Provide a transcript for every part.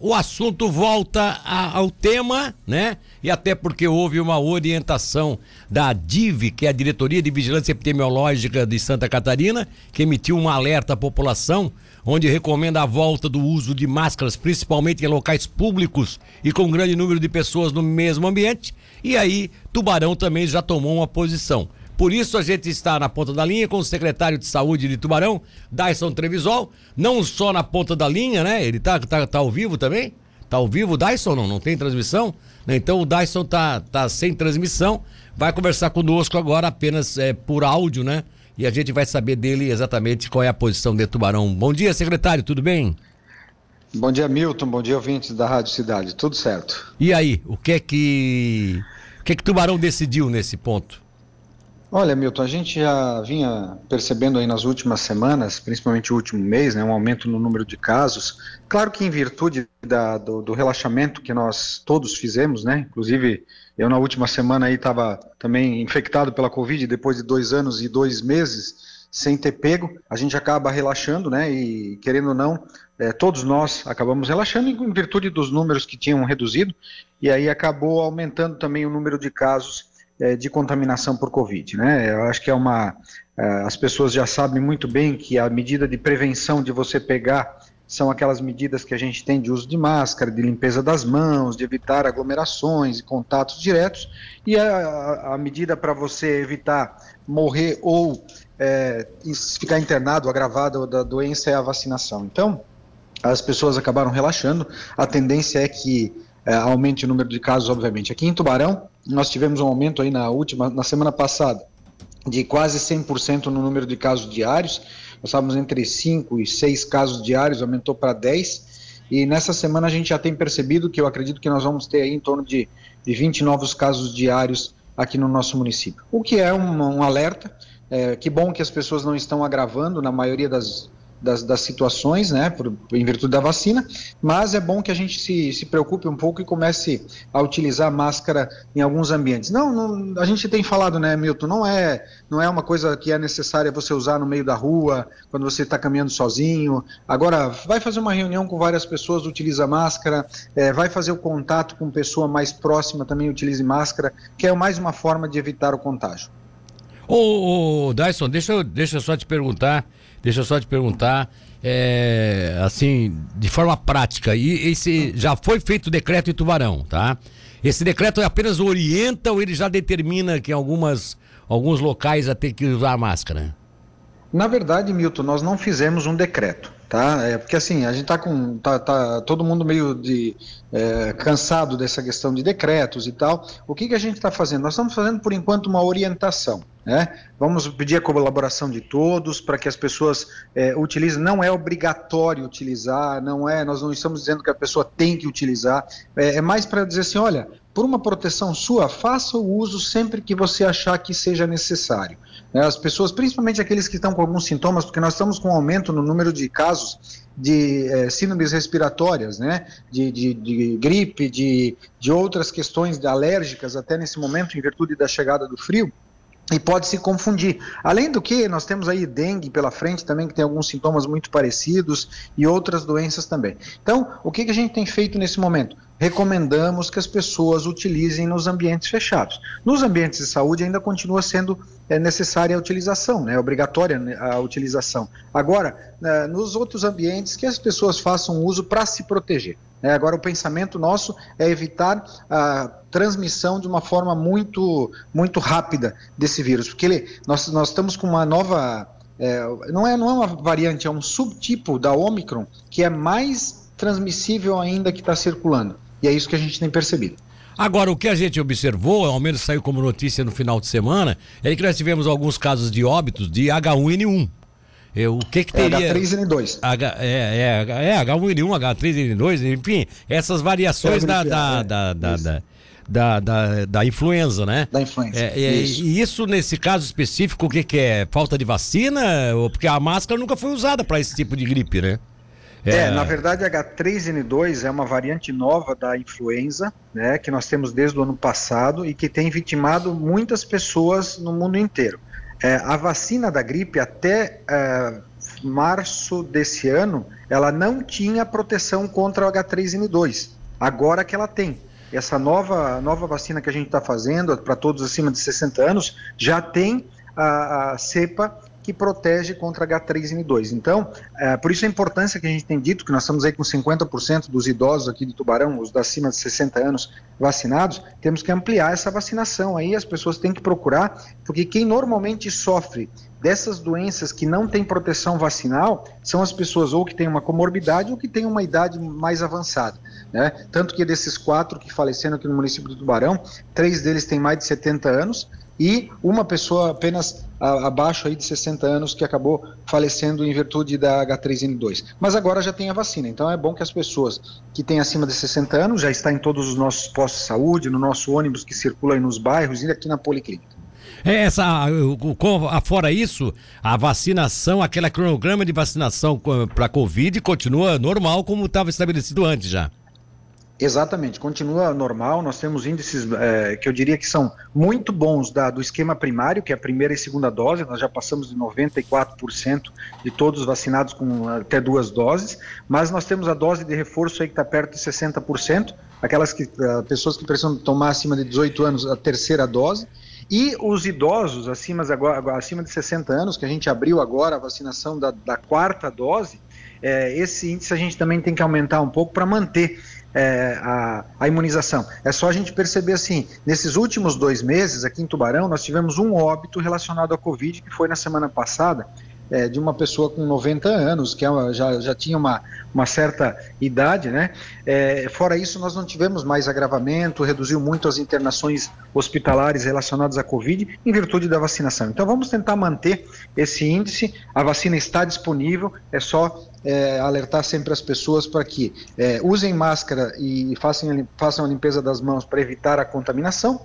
o assunto volta a, ao tema, né? E até porque houve uma orientação da DIV, que é a Diretoria de Vigilância Epidemiológica de Santa Catarina, que emitiu um alerta à população, onde recomenda a volta do uso de máscaras, principalmente em locais públicos e com grande número de pessoas no mesmo ambiente. E aí, Tubarão também já tomou uma posição. Por isso a gente está na ponta da linha com o secretário de saúde de Tubarão, Dyson Trevisol, não só na ponta da linha, né? Ele tá, tá, tá ao vivo também? Tá ao vivo o Dyson? Não, não tem transmissão? Então o Dyson tá, tá sem transmissão, vai conversar conosco agora apenas é, por áudio, né? E a gente vai saber dele exatamente qual é a posição de Tubarão. Bom dia, secretário, tudo bem? Bom dia, Milton. Bom dia, ouvintes da Rádio Cidade. Tudo certo. E aí, o que é que. O que é que Tubarão decidiu nesse ponto? Olha, Milton, a gente já vinha percebendo aí nas últimas semanas, principalmente o último mês, né, um aumento no número de casos. Claro que em virtude da, do, do, relaxamento que nós todos fizemos, né, inclusive eu na última semana aí estava também infectado pela Covid depois de dois anos e dois meses sem ter pego, a gente acaba relaxando, né, e querendo ou não, é, todos nós acabamos relaxando em virtude dos números que tinham reduzido, e aí acabou aumentando também o número de casos de contaminação por Covid. Né? Eu acho que é uma. É, as pessoas já sabem muito bem que a medida de prevenção de você pegar são aquelas medidas que a gente tem de uso de máscara, de limpeza das mãos, de evitar aglomerações e contatos diretos, e a, a medida para você evitar morrer ou é, ficar internado, agravado da doença é a vacinação. Então, as pessoas acabaram relaxando, a tendência é que é, aumente o número de casos, obviamente. Aqui em Tubarão, nós tivemos um aumento aí na última, na semana passada, de quase 100% no número de casos diários. Nós estávamos entre 5 e 6 casos diários, aumentou para 10. E nessa semana a gente já tem percebido que eu acredito que nós vamos ter aí em torno de, de 20 novos casos diários aqui no nosso município. O que é um, um alerta. É, que bom que as pessoas não estão agravando na maioria das, das, das situações, né, por, em virtude da vacina, mas é bom que a gente se, se preocupe um pouco e comece a utilizar máscara em alguns ambientes. Não, não, a gente tem falado, né, Milton, não é, não é uma coisa que é necessária você usar no meio da rua, quando você está caminhando sozinho. Agora, vai fazer uma reunião com várias pessoas, utiliza máscara, é, vai fazer o contato com pessoa mais próxima, também utilize máscara, que é mais uma forma de evitar o contágio. Ô, ô Dyson, deixa deixa eu só te perguntar, deixa eu só te perguntar, é, assim, de forma prática, e esse já foi feito o decreto em Tubarão, tá? Esse decreto apenas orienta ou ele já determina que em algumas, alguns locais já tem que usar máscara? Na verdade, Milton, nós não fizemos um decreto tá? É porque assim a gente tá com tá, tá todo mundo meio de é, cansado dessa questão de decretos e tal. O que que a gente está fazendo? Nós estamos fazendo por enquanto uma orientação, né? Vamos pedir a colaboração de todos para que as pessoas é, utilizem. Não é obrigatório utilizar, não é. Nós não estamos dizendo que a pessoa tem que utilizar. É, é mais para dizer assim, olha, por uma proteção sua, faça o uso sempre que você achar que seja necessário. Né? As pessoas, principalmente aqueles que estão com alguns sintomas, porque nós estamos com um aumento no número de casos de é, síndromes respiratórias, né? de, de, de gripe, de, de outras questões alérgicas, até nesse momento, em virtude da chegada do frio e pode se confundir. Além do que, nós temos aí dengue pela frente também, que tem alguns sintomas muito parecidos e outras doenças também. Então, o que, que a gente tem feito nesse momento? Recomendamos que as pessoas utilizem nos ambientes fechados. Nos ambientes de saúde ainda continua sendo é, necessária a utilização, né, obrigatória né, a utilização. Agora, é, nos outros ambientes, que as pessoas façam uso para se proteger. É, agora, o pensamento nosso é evitar a transmissão de uma forma muito, muito rápida desse vírus, porque ele, nós, nós estamos com uma nova. É, não, é, não é uma variante, é um subtipo da Omicron que é mais transmissível ainda que está circulando. E é isso que a gente tem percebido. Agora, o que a gente observou, ao menos saiu como notícia no final de semana, é que nós tivemos alguns casos de óbitos de H1N1. É, o que que é, teria... É H3N2. H, é, é, é H1N1, H3N2, enfim, essas variações da, da, da, da, da da, da, da, influenza, né? Da influenza. É, é, isso. E isso, nesse caso específico, o que, que é? Falta de vacina? Porque a máscara nunca foi usada para esse tipo de gripe, né? É... é, na verdade, H3N2 é uma variante nova da influenza, né? Que nós temos desde o ano passado e que tem vitimado muitas pessoas no mundo inteiro. É, a vacina da gripe, até é, março desse ano, ela não tinha proteção contra o H3N2. Agora que ela tem. Essa nova, nova vacina que a gente está fazendo para todos acima de 60 anos já tem a, a cepa que protege contra H3N2. Então, é, por isso a importância que a gente tem dito, que nós estamos aí com 50% dos idosos aqui de Tubarão, os acima de 60 anos vacinados, temos que ampliar essa vacinação aí, as pessoas têm que procurar, porque quem normalmente sofre dessas doenças que não têm proteção vacinal são as pessoas ou que têm uma comorbidade ou que têm uma idade mais avançada. Né? Tanto que desses quatro que faleceram aqui no município do Tubarão, três deles têm mais de 70 anos e uma pessoa apenas a, abaixo aí de 60 anos que acabou falecendo em virtude da H3N2. Mas agora já tem a vacina, então é bom que as pessoas que têm acima de 60 anos já está em todos os nossos postos de saúde, no nosso ônibus que circula aí nos bairros e aqui na policlínica. É essa, fora isso, a vacinação, aquele cronograma de vacinação para a Covid continua normal como estava estabelecido antes já. Exatamente, continua normal. Nós temos índices é, que eu diria que são muito bons da, do esquema primário, que é a primeira e segunda dose. Nós já passamos de 94% de todos vacinados com até duas doses, mas nós temos a dose de reforço aí que está perto de 60%, aquelas que, uh, pessoas que precisam tomar acima de 18 anos a terceira dose. E os idosos acima, acima de 60 anos, que a gente abriu agora a vacinação da, da quarta dose, é, esse índice a gente também tem que aumentar um pouco para manter é, a, a, imunização. É só a gente perceber assim, nesses últimos dois meses aqui em Tubarão, nós tivemos um óbito relacionado à Covid, que foi na semana passada, é, de uma pessoa com 90 anos, que é já, já tinha uma, uma certa idade, né? É, fora isso, nós não tivemos mais agravamento, reduziu muito as internações hospitalares relacionadas à Covid, em virtude da vacinação. Então, vamos tentar manter esse índice, a vacina está disponível, é só é, alertar sempre as pessoas para que é, usem máscara e façam, façam a limpeza das mãos para evitar a contaminação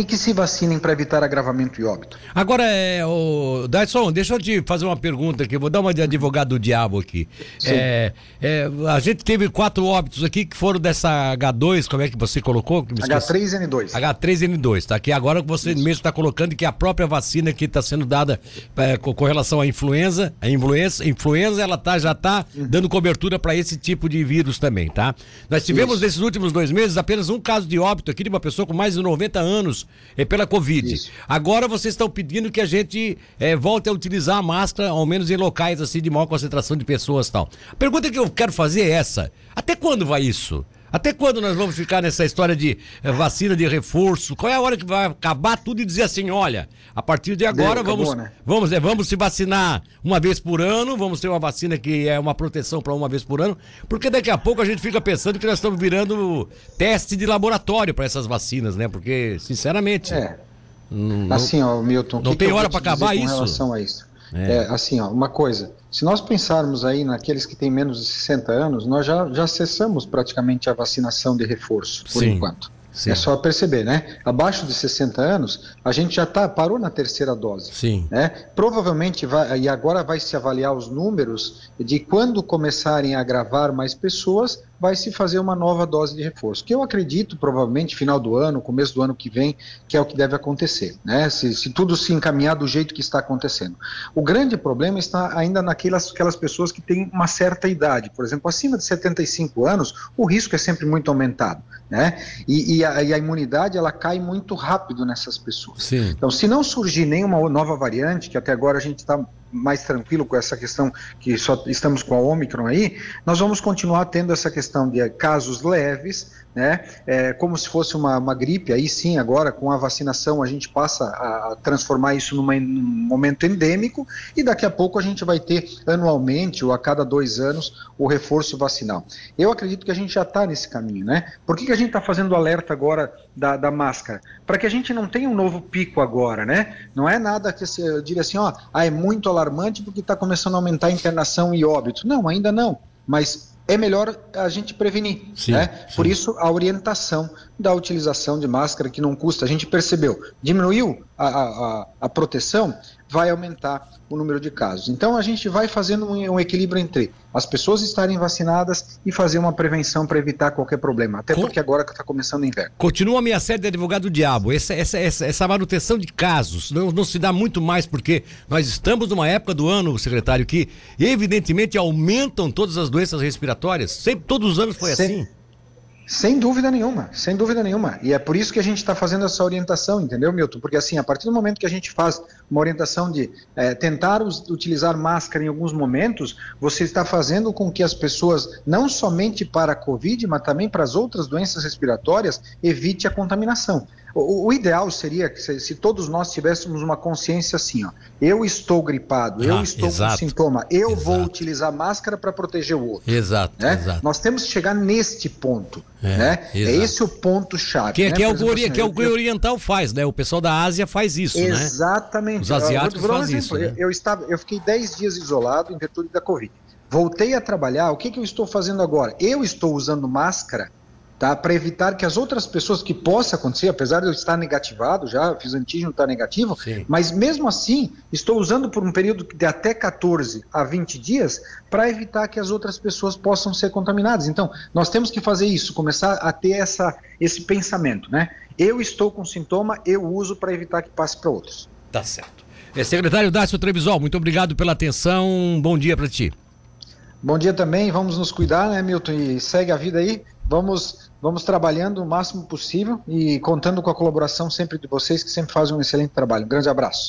e que se vacinem para evitar agravamento e óbito. Agora, é, o Dyson, deixa eu te fazer uma pergunta aqui, vou dar uma de advogado do diabo aqui. É, é, a gente teve quatro óbitos aqui que foram dessa H2, como é que você colocou? H3N2. H3N2, tá? Que agora você Isso. mesmo está colocando que a própria vacina que está sendo dada é, com, com, relação à influenza, a influenza, influenza ela tá, já está uhum. dando cobertura para esse tipo de vírus também, tá? Nós tivemos Isso. nesses últimos dois meses apenas um caso de óbito aqui de uma pessoa com mais de 90 anos é pela Covid. Isso. Agora vocês estão pedindo que a gente é, volte a utilizar a máscara, ao menos em locais assim de maior concentração de pessoas e tal. A pergunta que eu quero fazer é essa: até quando vai isso? Até quando nós vamos ficar nessa história de eh, vacina de reforço? Qual é a hora que vai acabar tudo e dizer assim, olha, a partir de agora Deu, vamos, acabou, né? vamos, é, vamos se vacinar uma vez por ano, vamos ter uma vacina que é uma proteção para uma vez por ano, porque daqui a pouco a gente fica pensando que nós estamos virando teste de laboratório para essas vacinas, né? Porque, sinceramente. É. Não, assim, ó, Milton. Não tem hora para acabar isso? Com relação a isso. É. é. assim, ó, uma coisa. Se nós pensarmos aí naqueles que têm menos de 60 anos, nós já, já cessamos praticamente a vacinação de reforço, por Sim. enquanto. Sim. É só perceber, né? Abaixo de 60 anos, a gente já tá, parou na terceira dose. Sim. Né? Provavelmente, vai, e agora vai se avaliar os números de quando começarem a agravar mais pessoas, vai se fazer uma nova dose de reforço. Que eu acredito, provavelmente, final do ano, começo do ano que vem, que é o que deve acontecer, né? Se, se tudo se encaminhar do jeito que está acontecendo. O grande problema está ainda naquelas aquelas pessoas que têm uma certa idade. Por exemplo, acima de 75 anos, o risco é sempre muito aumentado, né? E, e, a, e a, imunidade, ela cai muito rápido nessas pessoas. Sim. Então, se não surgir nenhuma nova variante, que até agora a gente está mais tranquilo com essa questão que só estamos com a Omicron aí, nós vamos continuar tendo essa questão de casos leves, né? É, como se fosse uma, uma, gripe, aí sim, agora com a vacinação a gente passa a transformar isso numa, num momento endêmico e daqui a pouco a gente vai ter anualmente ou a cada dois anos o reforço vacinal. Eu acredito que a gente já está nesse caminho, né? Por que, que a gente está fazendo alerta agora da, da máscara? Para que a gente não tenha um novo pico agora, né? Não é nada que eu diga assim, ó, ah, é muito alarmante porque está começando a aumentar a internação e óbito. Não, ainda não. Mas é melhor a gente prevenir. Sim, né? Sim. Por isso, a orientação da utilização de máscara que não custa. A gente percebeu, diminuiu a, a, a proteção, vai aumentar o número de casos. Então a gente vai fazendo um, um equilíbrio entre as pessoas estarem vacinadas e fazer uma prevenção para evitar qualquer problema. Até porque agora que está começando o inverno. Continua a minha série de advogado do diabo. Essa, essa, essa, essa manutenção de casos não, não se dá muito mais porque nós estamos numa época do ano, secretário, que evidentemente aumentam todas as doenças respiratórias. Sempre, todos os anos foi assim. Sem dúvida nenhuma, sem dúvida nenhuma. E é por isso que a gente está fazendo essa orientação, entendeu, Milton? Porque assim, a partir do momento que a gente faz uma orientação de é, tentar us, utilizar máscara em alguns momentos, você está fazendo com que as pessoas, não somente para a Covid, mas também para as outras doenças respiratórias, evite a contaminação. O, o, ideal seria que se, se, todos nós tivéssemos uma consciência assim, ó, eu estou gripado, ah, eu estou exato, com sintoma, eu exato. vou utilizar máscara para proteger o outro. Exato, né? exato. Nós temos que chegar neste ponto, é, né? É esse o ponto chave. Que, né? que, é, o, assim, que é o que o oriental faz, né? O pessoal da Ásia faz isso, exatamente. né? Exatamente. Os asiáticos eu, fazem isso. Né? Eu, estava, eu fiquei 10 dias isolado em virtude da Covid. Voltei a trabalhar, o que, que eu estou fazendo agora? Eu estou usando máscara tá? Para evitar que as outras pessoas que possa acontecer, apesar de eu estar negativado já, fiz antígeno está negativo, Sim. mas mesmo assim estou usando por um período de até 14 a 20 dias para evitar que as outras pessoas possam ser contaminadas. Então, nós temos que fazer isso, começar a ter essa, esse pensamento, né? Eu estou com sintoma, eu uso para evitar que passe para outros. Tá certo. É, secretário Dácio Trevisol, muito obrigado pela atenção. Bom dia para ti. Bom dia também, vamos nos cuidar, né, Milton? E segue a vida aí. Vamos, vamos trabalhando o máximo possível e contando com a colaboração sempre de vocês, que sempre fazem um excelente trabalho. Um grande abraço.